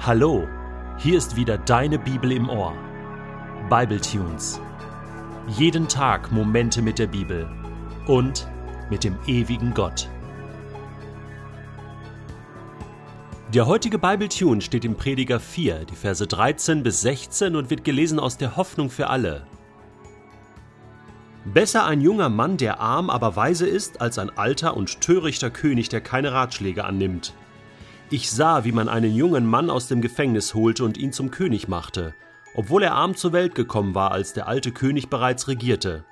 Hallo, hier ist wieder deine Bibel im Ohr. Bible Tunes. Jeden Tag Momente mit der Bibel und mit dem ewigen Gott. Der heutige Bible Tune steht im Prediger 4, die Verse 13 bis 16 und wird gelesen aus der Hoffnung für alle. Besser ein junger Mann, der arm, aber weise ist, als ein alter und törichter König, der keine Ratschläge annimmt. Ich sah, wie man einen jungen Mann aus dem Gefängnis holte und ihn zum König machte, obwohl er arm zur Welt gekommen war, als der alte König bereits regierte.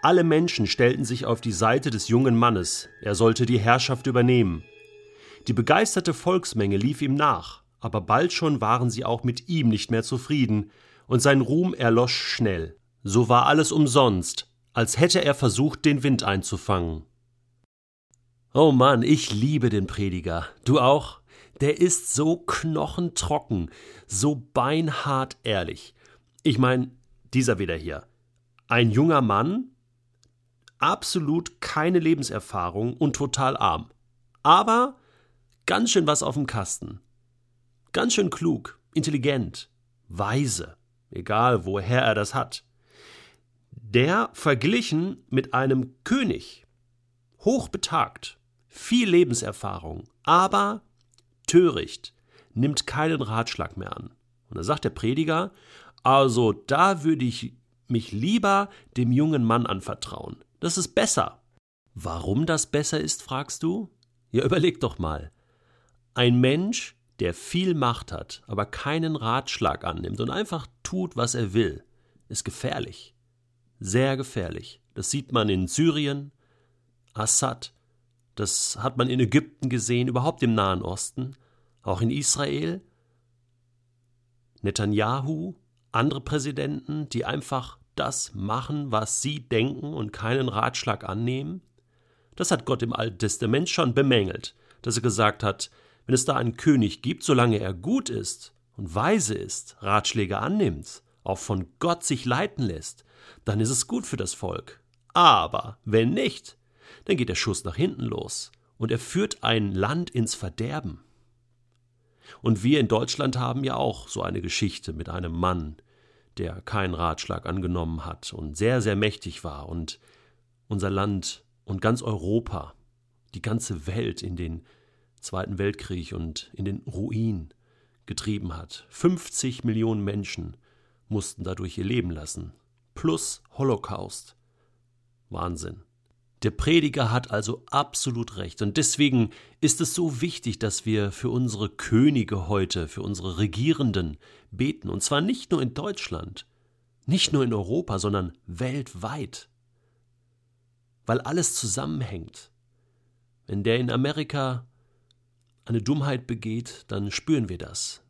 Alle Menschen stellten sich auf die Seite des jungen Mannes, er sollte die Herrschaft übernehmen. Die begeisterte Volksmenge lief ihm nach, aber bald schon waren sie auch mit ihm nicht mehr zufrieden, und sein Ruhm erlosch schnell. So war alles umsonst, als hätte er versucht, den Wind einzufangen. Oh Mann, ich liebe den Prediger. Du auch? Der ist so knochentrocken, so beinhart ehrlich. Ich meine, dieser wieder hier. Ein junger Mann, absolut keine Lebenserfahrung und total arm. Aber ganz schön was auf dem Kasten. Ganz schön klug, intelligent, weise, egal woher er das hat. Der verglichen mit einem König, hochbetagt, viel Lebenserfahrung, aber töricht, nimmt keinen Ratschlag mehr an. Und da sagt der Prediger, also da würde ich mich lieber dem jungen Mann anvertrauen. Das ist besser. Warum das besser ist, fragst du? Ja, überleg doch mal. Ein Mensch, der viel Macht hat, aber keinen Ratschlag annimmt und einfach tut, was er will, ist gefährlich. Sehr gefährlich. Das sieht man in Syrien, Assad, das hat man in Ägypten gesehen, überhaupt im Nahen Osten, auch in Israel. Netanyahu, andere Präsidenten, die einfach das machen, was sie denken und keinen Ratschlag annehmen. Das hat Gott im Alten Testament schon bemängelt, dass er gesagt hat, wenn es da einen König gibt, solange er gut ist und weise ist, Ratschläge annimmt, auch von Gott sich leiten lässt, dann ist es gut für das Volk. Aber wenn nicht, dann geht der Schuss nach hinten los und er führt ein Land ins Verderben. Und wir in Deutschland haben ja auch so eine Geschichte mit einem Mann, der keinen Ratschlag angenommen hat und sehr, sehr mächtig war und unser Land und ganz Europa, die ganze Welt in den Zweiten Weltkrieg und in den Ruin getrieben hat. 50 Millionen Menschen mussten dadurch ihr Leben lassen. Plus Holocaust. Wahnsinn. Der Prediger hat also absolut recht. Und deswegen ist es so wichtig, dass wir für unsere Könige heute, für unsere Regierenden beten. Und zwar nicht nur in Deutschland, nicht nur in Europa, sondern weltweit. Weil alles zusammenhängt. Wenn der in Amerika eine Dummheit begeht, dann spüren wir das.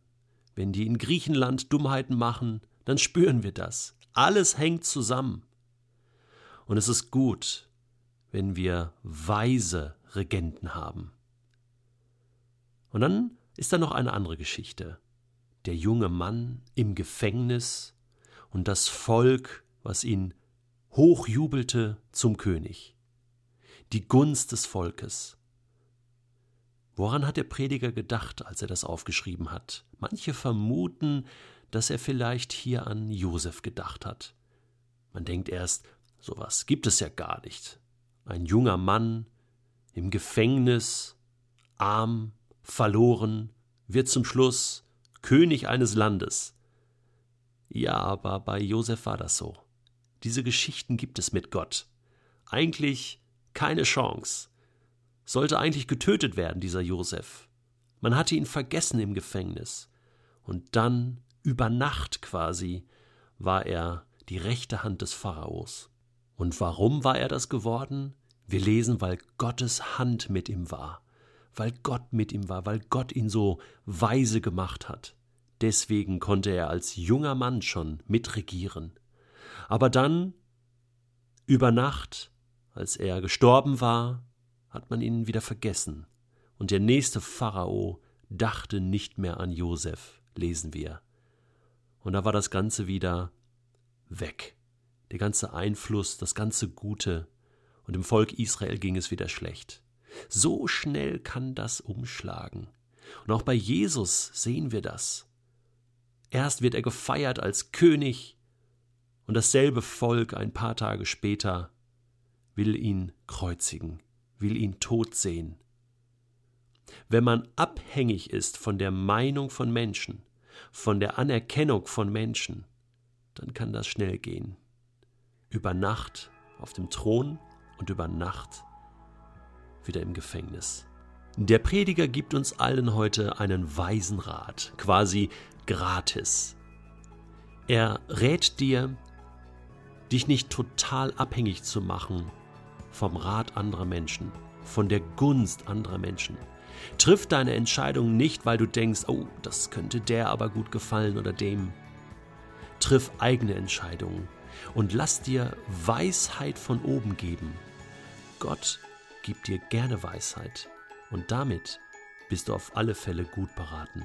Wenn die in Griechenland Dummheiten machen, dann spüren wir das. Alles hängt zusammen. Und es ist gut, wenn wir weise Regenten haben. Und dann ist da noch eine andere Geschichte. Der junge Mann im Gefängnis und das Volk, was ihn hochjubelte zum König. Die Gunst des Volkes. Woran hat der Prediger gedacht, als er das aufgeschrieben hat? Manche vermuten, dass er vielleicht hier an Josef gedacht hat. Man denkt erst, sowas gibt es ja gar nicht ein junger Mann im Gefängnis, arm, verloren, wird zum Schluss König eines Landes. Ja, aber bei Josef war das so. Diese Geschichten gibt es mit Gott. Eigentlich keine Chance. Sollte eigentlich getötet werden, dieser Josef. Man hatte ihn vergessen im Gefängnis. Und dann, über Nacht quasi, war er die rechte Hand des Pharaos. Und warum war er das geworden? Wir lesen, weil Gottes Hand mit ihm war, weil Gott mit ihm war, weil Gott ihn so weise gemacht hat. Deswegen konnte er als junger Mann schon mitregieren. Aber dann, über Nacht, als er gestorben war, hat man ihn wieder vergessen, und der nächste Pharao dachte nicht mehr an Josef, lesen wir. Und da war das Ganze wieder weg der ganze Einfluss, das ganze Gute, und dem Volk Israel ging es wieder schlecht. So schnell kann das umschlagen. Und auch bei Jesus sehen wir das. Erst wird er gefeiert als König und dasselbe Volk ein paar Tage später will ihn kreuzigen, will ihn tot sehen. Wenn man abhängig ist von der Meinung von Menschen, von der Anerkennung von Menschen, dann kann das schnell gehen. Über Nacht auf dem Thron und über Nacht wieder im Gefängnis. Der Prediger gibt uns allen heute einen weisen Rat, quasi gratis. Er rät dir, dich nicht total abhängig zu machen vom Rat anderer Menschen, von der Gunst anderer Menschen. Triff deine Entscheidung nicht, weil du denkst, oh, das könnte der aber gut gefallen oder dem. Triff eigene Entscheidungen und lass dir Weisheit von oben geben. Gott gibt dir gerne Weisheit und damit bist du auf alle Fälle gut beraten.